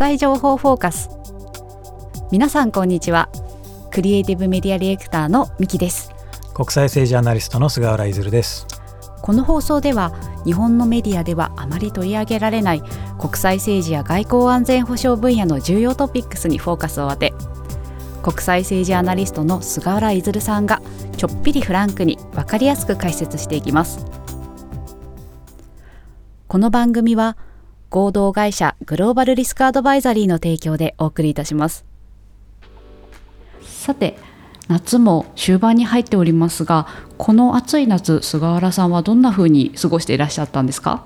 際情報フォーカス。皆さんこんにちは。クリエイティブメディアディレクターのミキです。国際政治アナリストの菅原譲です。この放送では日本のメディアではあまり取り上げられない国際政治や外交安全保障分野の重要トピックスにフォーカスを当て国際政治アナリストの菅原譲さんがちょっぴりフランクに分かりやすく解説していきます。この番組は合同会社グローバルリスクアドバイザリーの提供でお送りいたします。さて夏も終盤に入っておりますがこの暑い夏菅原さんはどんな風に過ごしていらっしゃったんですか？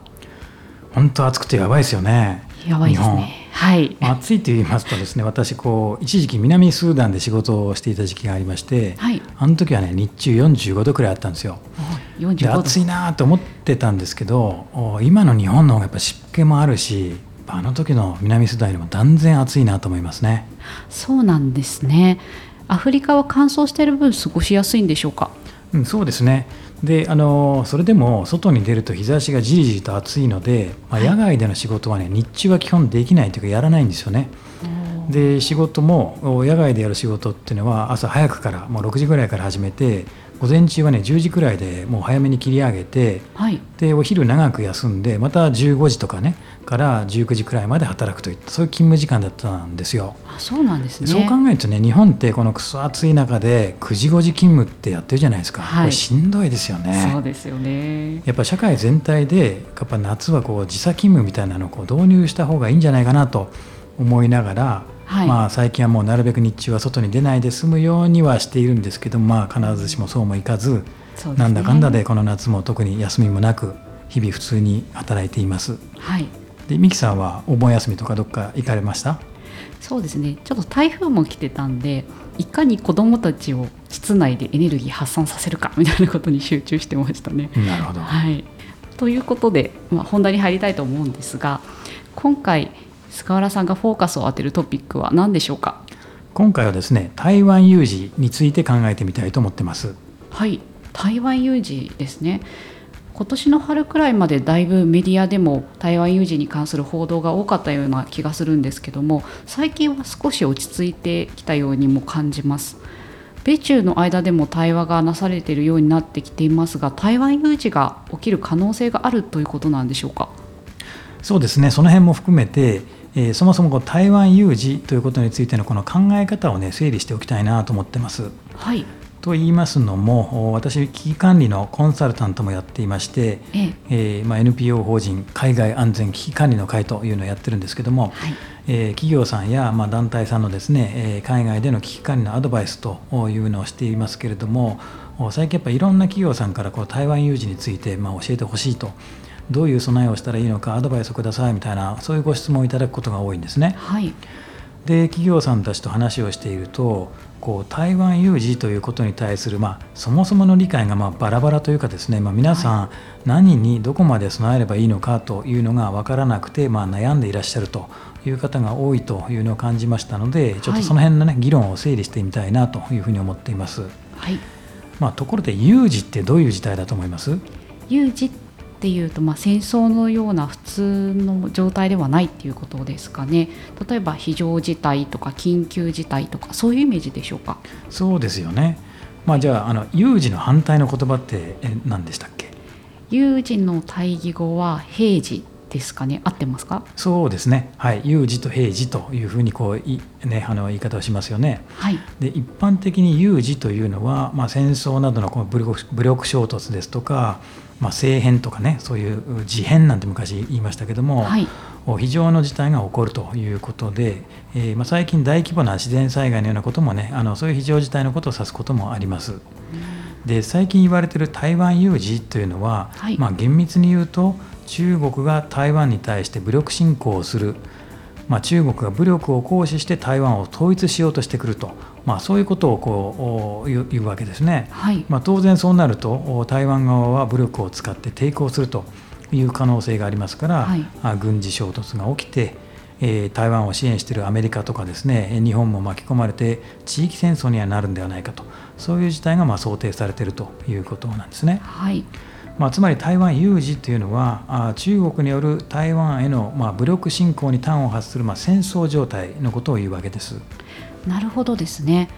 本当暑くてやばいですよね。やばいですね。はい、暑いと言いますとですね私こう一時期南スーダンで仕事をしていた時期がありまして、はい、あの時はね日中45度くらいあったんですよ。で暑いなと思ってたんですけど今の日本の方がやっぱ湿気もあるしあの時の南スーダンよりも断然暑いなと思いますね。そうなんですね。アフリカは乾燥している分過ごしやすいんでしょうか、うん、そうですね。であのそれでも外に出ると日差しがじりじりと暑いので、まあ、野外での仕事はね日中は基本できないというかやらないんですよね。で仕事も野外でやる仕事っていうのは朝早くからもう6時ぐらいから始めて午前中はね10時くらいでもう早めに切り上げて、はい、でお昼長く休んでまた15時とかねから19時くらいまで働くといったそういう勤務時間だったんですよ。あそうなんですね。そう考えるとね日本ってこのくそ暑い中で9時5時勤務ってやってるじゃないですか、はい、これしんどいですよね。そうですよね。やっぱ社会全体でやっぱ夏はこう時差勤務みたいなのをこう導入した方がいいんじゃないかなと思いながらはい、まあ、最近はもうなるべく日中は外に出ないで済むようにはしているんですけどまあ、必ずしもそうもいかず、ね、なんだかんだでこの夏も特に休みもなく日々普通に働いています。はい、でミキさんはお盆休みとかどっか行かれました？そうですね。ちょっと台風も来てたんでいかに子どもたちを室内でエネルギー発散させるかみたいなことに集中してましたね。なるほど、はい、ということで、まあ、本題に入りたいと思うんですが今回菅原さんがフォーカスを当てるトピックは何でしょうか？今回はですね台湾有事について考えてみたいと思ってます。はい。台湾有事ですね。今年の春くらいまでだいぶメディアでも台湾有事に関する報道が多かったような気がするんですけども最近は少し落ち着いてきたようにも感じます。米中の間でも対話がなされているようになってきていますが台湾有事が起きる可能性があるということなんでしょうか？そうですね。その辺も含めてえー、そもそもこう台湾有事ということについてのこの考え方をね整理しておきたいなと思ってます。はい。と言いますのも私危機管理のコンサルタントもやっていまして、ええ。ー、まあ、NPO 法人海外安全危機管理の会というのをやってるんですけども、はい、えー、企業さんや、まあ、団体さんのですね、えー、海外での危機管理のアドバイスというのをしていますけれども最近やっぱいろんな企業さんからこう台湾有事について、まあ、教えてほしいとどういう備えをしたらいいのかアドバイスをくださいみたいなそういうご質問をいただくことが多いんですね。はい、で企業さんたちと話をしているとこう台湾有事ということに対する、まあ、そもそもの理解がまあバラバラというかですね、まあ、皆さん何にどこまで備えればいいのかというのが分からなくて、まあ、悩んでいらっしゃるという方が多いというのを感じましたのでちょっとその辺の、ね、議論を整理してみたいなというふうに思っています。はい。まあ、ところで有事ってどういう事態だと思います？有事っていうと、まあ、戦争のような普通の状態ではないっていうことですかね。例えば非常事態とか緊急事態とかそういうイメージでしょうか？そうですよね、まあ、じゃああの有事の反対の言葉って何でしたっけ？有事の対義語は平時ですかね？合ってますか？そうですね。はい。有事と平時というふうにこうい、ね、あの言い方をしますよね、はい、で一般的に有事というのは、まあ、戦争などのこの武力武力衝突ですとかまあ、政変とかねそういう事変なんて昔言いましたけども、はい、非常の事態が起こるということで、えーまあ、最近大規模な自然災害のようなこともねあのそういう非常事態のことを指すこともあります。で最近言われている台湾有事というのは、はい、まあ、厳密に言うと中国が台湾に対して武力侵攻をする、まあ、中国が武力を行使して台湾を統一しようとしてくると。まあ、そういうことをこう言うわけですね、はい、まあ、当然そうなると台湾側は武力を使って抵抗するという可能性がありますから、はい、軍事衝突が起きて、えー、台湾を支援しているアメリカとかですね日本も巻き込まれて地域戦争にはなるんではないかとそういう事態がまあ想定されているということなんですね。はいまあ、つまり台湾有事というのはあ中国による台湾への、まあ、武力侵攻に端を発する、まあ、戦争状態のことを言うわけです。なるほどですね。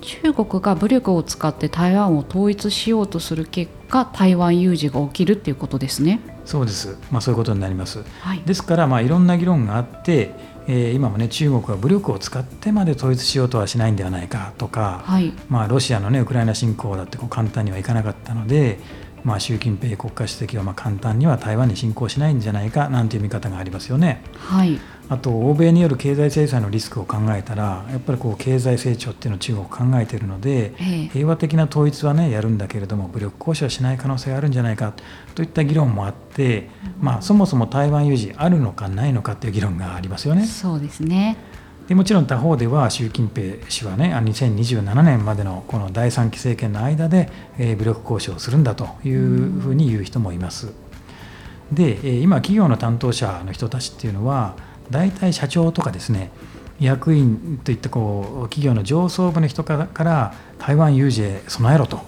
中国が武力を使って台湾を統一しようとする結果台湾有事が起きるっていうことですね。そうです、まあ、そういうことになります。はい、ですから、まあ、いろんな議論があってえー、今もね中国は武力を使ってまで統一しようとはしないんではないかとか、はい、まあ、ロシアの、ね、ウクライナ侵攻だってこう簡単にはいかなかったので、まあ、習近平国家主席はまあ簡単には台湾に侵攻しないんじゃないかなんていう見方がありますよね。はいあと欧米による経済制裁のリスクを考えたらやっぱりこう経済成長っていうのを中国考えているので、平和的な統一はねやるんだけれども武力行使はしない可能性があるんじゃないかといった議論もあって、まあ、そもそも台湾有事あるのかないのかっていう議論がありますよね。そうですねでもちろん他方では習近平氏はね2027年までのこの第3期政権の間で、え武力行使をするんだというふうに言う人もいます。で今企業の担当者の人たちっていうのは大体社長とかですね役員といったこう企業の上層部の人から台湾有事へ備えろと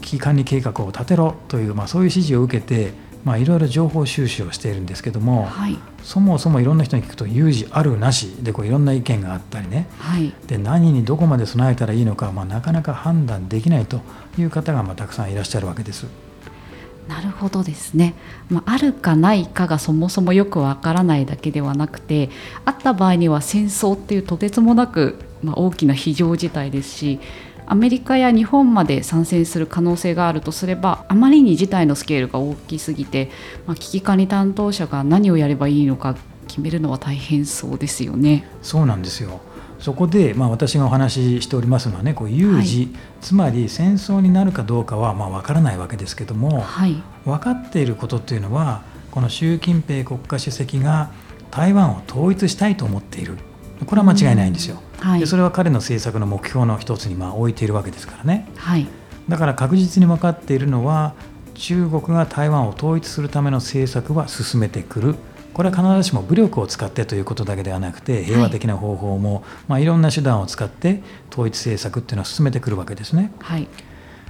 危機管理計画を立てろという、まあ、そういう指示を受けてまあ、いろいろ情報収集をしているんですけども、はい、そもそもいろんな人に聞くと有事あるなしでこういろんな意見があったりね、はい、で何にどこまで備えたらいいのか、まあ、なかなか判断できないという方がまあたくさんいらっしゃるわけです。なるほどですね、まあ、あるかないかがそもそもよくわからないだけではなくてあった場合には戦争っていうとてつもなく、まあ、大きな非常事態ですしアメリカや日本まで参戦する可能性があるとすればあまりに事態のスケールが大きすぎて、まあ、危機管理担当者が何をやればいいのか決めるのは大変そうですよね。そうなんですよそこで、まあ、私がお話ししておりますのはねこう有事、はい、つまり戦争になるかどうかはまあ分からないわけですけども、はい、分かっていることっていうのはこの習近平国家主席が台湾を統一したいと思っている。これは間違いないんですよ。はい、でそれは彼の政策の目標の一つにまあ置いているわけですからね。だから確実に分かっているのは中国が台湾を統一するための政策は進めてくるこれは必ずしも武力を使ってということだけではなくて平和的な方法も、はいまあ、いろんな手段を使って統一政策っていうのを進めてくるわけですね。はい、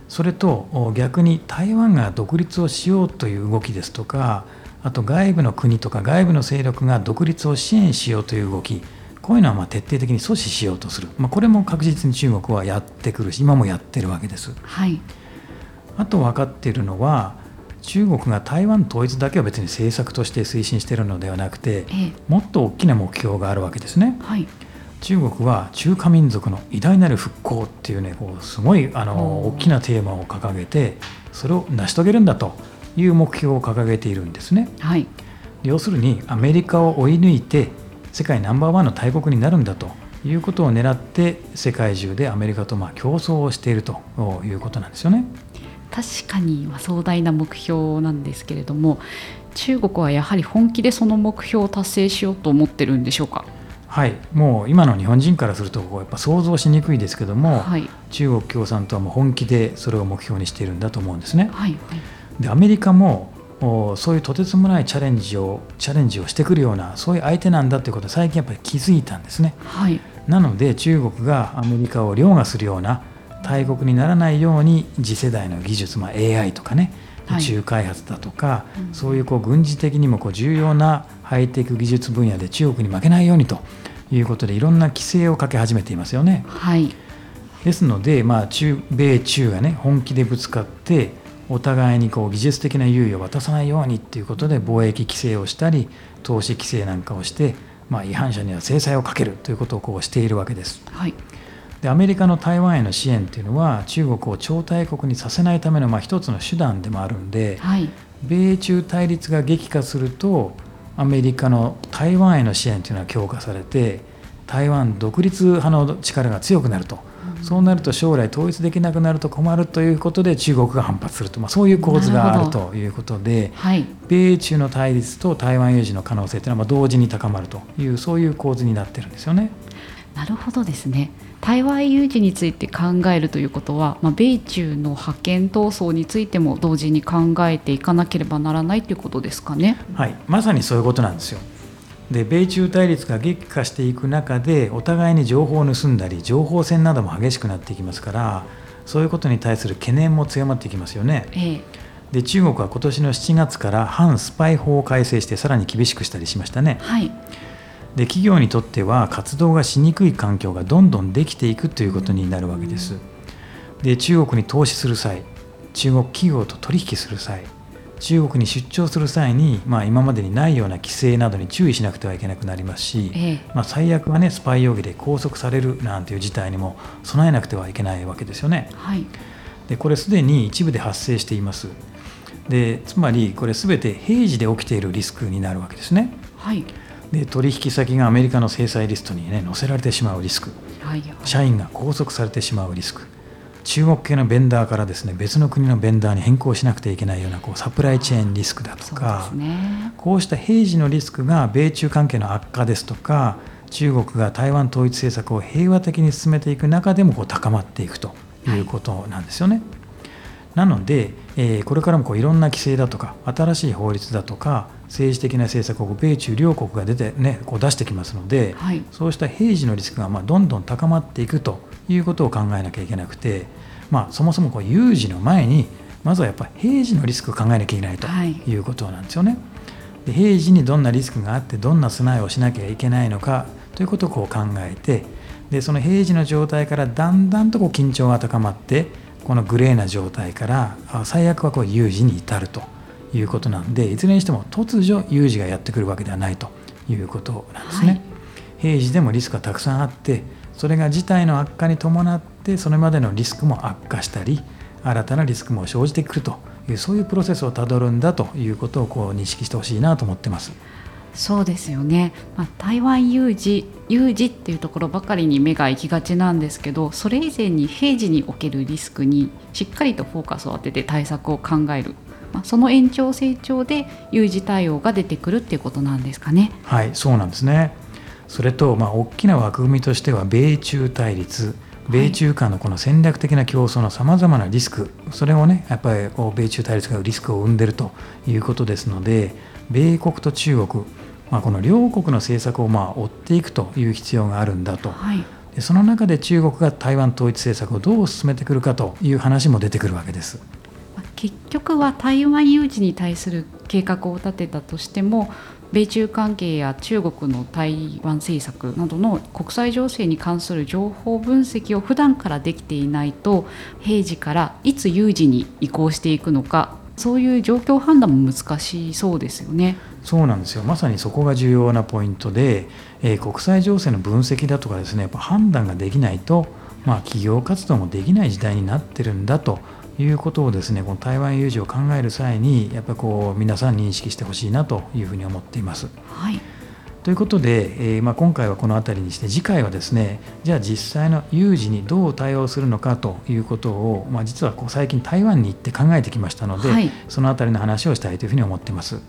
それと逆に台湾が独立をしようという動きですとかあと外部の国とか外部の勢力が独立を支援しようという動きこういうのはま徹底的に阻止しようとする、まあ、これも確実に中国はやってくるし今もやってるわけです。はい、あと分かっているのは中国が台湾統一だけは別に政策として推進しているのではなくて、ええ、もっと大きな目標があるわけですね。はい、中国は中華民族の偉大なる復興っていうねこうすごいあの大きなテーマを掲げてそれを成し遂げるんだという目標を掲げているんですね。はい、要するにアメリカを追い抜いて世界ナンバーワンの大国になるんだということを狙って世界中でアメリカとまあ競争をしているということなんですよね。確かに壮大な目標なんですけれども中国はやはり本気でその目標を達成しようと思ってるんでしょうか？はい。もう今の日本人からするとやっぱ想像しにくいですけども、はい、中国共産党はもう本気でそれを目標にしているんだと思うんですね。はい。はい、でアメリカもそういうとてつもないチャレンジをチャレンジをしてくるようなそういう相手なんだということを最近やっぱり気づいたんですね。はい、なので中国がアメリカを凌駕するような大国にならないように次世代の技術、まあ、AI とかね宇宙開発だとか、はいうん、そういうこう軍事的にもこう重要なハイテク技術分野で中国に負けないようにということでいろんな規制をかけ始めていますよね。はい、ですので、まあ中、米中がね本気でぶつかってお互いにこう技術的な優位を渡さないようにっていうことで貿易規制をしたり投資規制なんかをして、まあ、違反者には制裁をかけるということをこうしているわけです。はいでアメリカの台湾への支援っていうのは中国を超大国にさせないためのまあ一つの手段でもあるんで、はい、米中対立が激化するとアメリカの台湾への支援というのは強化されて台湾独立派の力が強くなると、うん、そうなると将来統一できなくなると困るということで中国が反発すると、まあ、そういう構図があるということで、はい、米中の対立と台湾有事の可能性というのはまあ同時に高まるというそういう構図になってるんですよね。なるほどですね。台湾有事について考えるということは、まあ、米中の覇権闘争についても同時に考えていかなければならないということですかね。はい、まさにそういうことなんですよ。で米中対立が激化していく中でお互いに情報を盗んだり情報戦なども激しくなっていきますからそういうことに対する懸念も強まっていきますよね。ええ、で中国は今年の7月から反スパイ法を改正してさらに厳しくしたりしましたね。はいで企業にとっては活動がしにくい環境がどんどんできていくということになるわけです。で中国に投資する際中国企業と取引する際中国に出張する際に、まあ、今までにないような規制などに注意しなくてはいけなくなりますし、ええ、まあ、最悪は、ね、スパイ容疑で拘束されるなんていう事態にも備えなくてはいけないわけですよね。はい、でこれすでに一部で発生しています。でつまりこれすべて平時で起きているリスクになるわけですね。はいで取引先がアメリカの制裁リストに、ね、載せられてしまうリスク、はい、社員が拘束されてしまうリスク。中国系のベンダーからですね別の国のベンダーに変更しなくてはいけないようなこうサプライチェーンリスクだとか、ね、こうした平時のリスクが米中関係の悪化ですとか中国が台湾統一政策を平和的に進めていく中でもこう高まっていくとい。うことなんですよね。はい、なので、えー、これからもこういろんな規制だとか新しい法律だとか政治的な政策を米中両国が出て、ね、こう出してきますので、はい、そうした平時のリスクがまあどんどん高まっていくということを考えなきゃいけなくて、まあ、そもそもこう有事の前にまずはやっぱり平時のリスクを考えなきゃいけないとい。うことなんですよね。はい、で平時にどんなリスクがあってどんな備えをしなきゃいけないのかということをこう考えてでその平時の状態からだんだんとこう緊張が高まってこのグレーな状態から最悪はこう有事に至るということなんでいずれにしても突如有事がやってくるわけではないということなんですね。はい、平時でもリスクがたくさんあってそれが事態の悪化に伴ってそれまでのリスクも悪化したり新たなリスクも生じてくるというそういうプロセスをたどるんだということをこう認識してほしいなと思ってます。そうですよね、まあ、台湾有事有事っていうところばかりに目が行きがちなんですけどそれ以前に平時におけるリスクにしっかりとフォーカスを当てて対策を考える、まあ、その延長成長で有事対応が出てくるっていうことなんですかね。はいそうなんですねそれと、まあ、大きな枠組みとしては米中対立米中間のこの戦略的な競争のさまざまなリスク、それをねやっぱり米中対立がリスクを生んでるということですので米国と中国、まあ、この両国の政策をまあ追っていくという必要があるんだと、はい、でその中で中国が台湾統一政策をどう進めてくるかという話も出てくるわけです。結局は台湾有事に対する計画を立てたとしても米中関係や中国の台湾政策などの国際情勢に関する情報分析を普段からできていないと平時からいつ有事に移行していくのかそういう状況判断も難しそうですよね。そうなんですよまさにそこが重要なポイントで、えー、国際情勢の分析だとかですねやっぱ判断ができないと、まあ、企業活動もできない時代になってるんだということをですねこの台湾有事を考える際にやっぱりこう皆さん認識してほしいなというふうに思っています。はいということで、えー、まあ、今回はこの辺りにして次回はですねじゃあ実際の有事にどう対応するのかということを、まあ、実はこう最近台湾に行って考えてきましたので、はい、その辺りの話をしたいというふうに思っています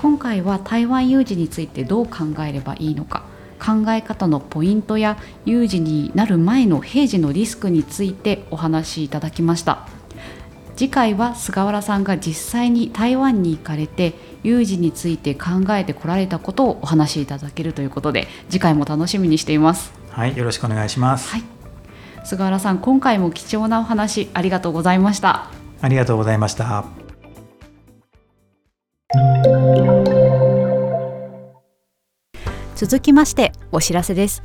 今回は台湾有事についてどう考えればいいのか考え方のポイントや有事になる前の平時のリスクについてお話しいただきました。次回は菅原さんが実際に台湾に行かれて有事について考えてこられたことをお話しいただけるということで次回も楽しみにしています。はいよろしくお願いします、はい、菅原さん今回も貴重なお話ありがとうございました。ありがとうございました。続きましてお知らせです。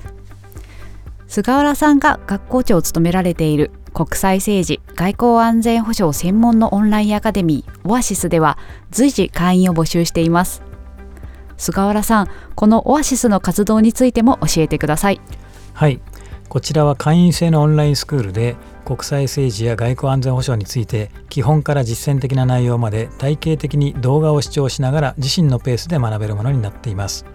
菅原さんが学校長を務められている国際政治外交安全保障専門のオンラインアカデミーオアシスでは随時会員を募集しています。菅原さんこのオアシスの活動についても教えてください。はい。こちらは会員制のオンラインスクールで国際政治や外交安全保障について基本から実践的な内容まで体系的に動画を視聴しながら自身のペースで学べるものになっています。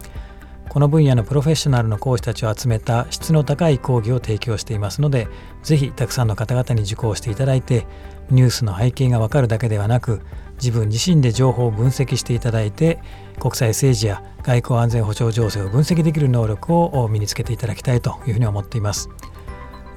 この分野のプロフェッショナルの講師たちを集めた質の高い講義を提供していますのでぜひたくさんの方々に受講していただいてニュースの背景がわかるだけではなく自分自身で情報を分析していただいて国際政治や外交安全保障情勢を分析できる能力を身につけていただきたいというふうに思っています。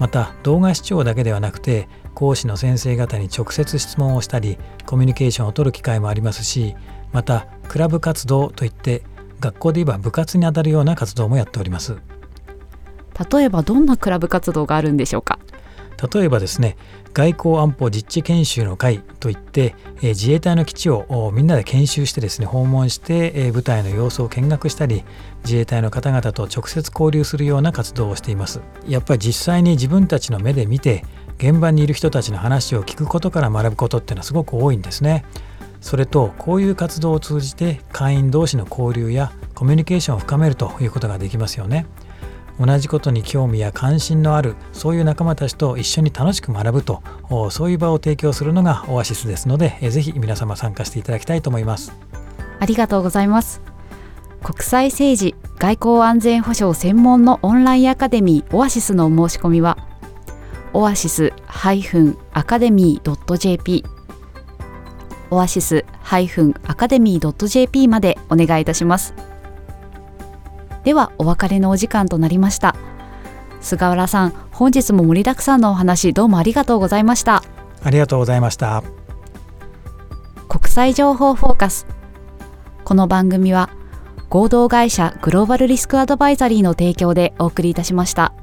また動画視聴だけではなくて講師の先生方に直接質問をしたりコミュニケーションを取る機会もありますしまたクラブ活動といって学校で言えば部活にあたるような活動もやっております。例えばどんなクラブ活動があるんでしょうか？例えばですね外交安保実地研修の会といって、え自衛隊の基地をみんなで研修してですね訪問して、え部隊の様子を見学したり自衛隊の方々と直接交流するような活動をしています。やっぱり実際に自分たちの目で見て現場にいる人たちの話を聞くことから学ぶことっていうのはすごく多いんですねそれとこういう活動を通じて会員同士の交流やコミュニケーションを深めるということができますよね。同じことに興味や関心のあるそういう仲間たちと一緒に楽しく学ぶとそういう場を提供するのがオアシスですのでぜひ皆様参加していただきたいと思います。ありがとうございます。国際政治外交安全保障専門のオンラインアカデミーオアシスの申し込みはオアシスアカデミー .jp オアシスアカデミー .jp までお願いいたします。ではお別れのお時間となりました。菅原さん本日も盛りだくさんのお話どうもありがとうございました。ありがとうございました。国際情報フォーカス。この番組は合同会社グローバルリスクアドバイザリーの提供でお送りいたしました。